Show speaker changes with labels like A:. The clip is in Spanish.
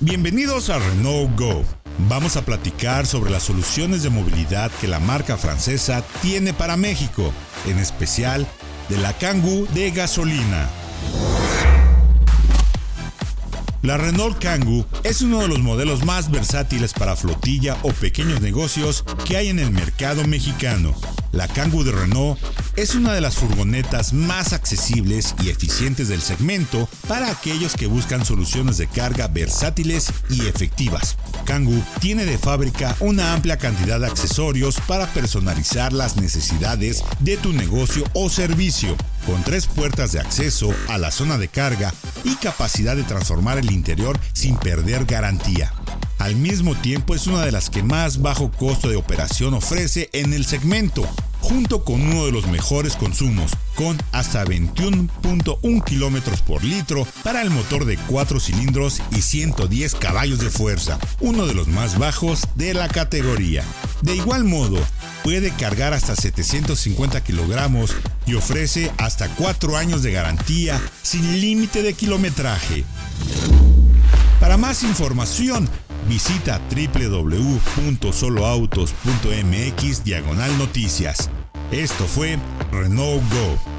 A: Bienvenidos a Renault Go. Vamos a platicar sobre las soluciones de movilidad que la marca francesa tiene para México, en especial de la Kangoo de gasolina. La Renault Kangoo es uno de los modelos más versátiles para flotilla o pequeños negocios que hay en el mercado mexicano. La Kangoo de Renault es una de las furgonetas más accesibles y eficientes del segmento para aquellos que buscan soluciones de carga versátiles y efectivas. Kangoo tiene de fábrica una amplia cantidad de accesorios para personalizar las necesidades de tu negocio o servicio, con tres puertas de acceso a la zona de carga y capacidad de transformar el interior sin perder garantía. Al mismo tiempo es una de las que más bajo costo de operación ofrece en el segmento, junto con uno de los mejores consumos, con hasta 21.1 kilómetros por litro para el motor de 4 cilindros y 110 caballos de fuerza, uno de los más bajos de la categoría. De igual modo, puede cargar hasta 750 kilogramos y ofrece hasta 4 años de garantía sin límite de kilometraje. Para más información, visita www.soloautos.mx diagonal noticias. Esto fue Renault Go.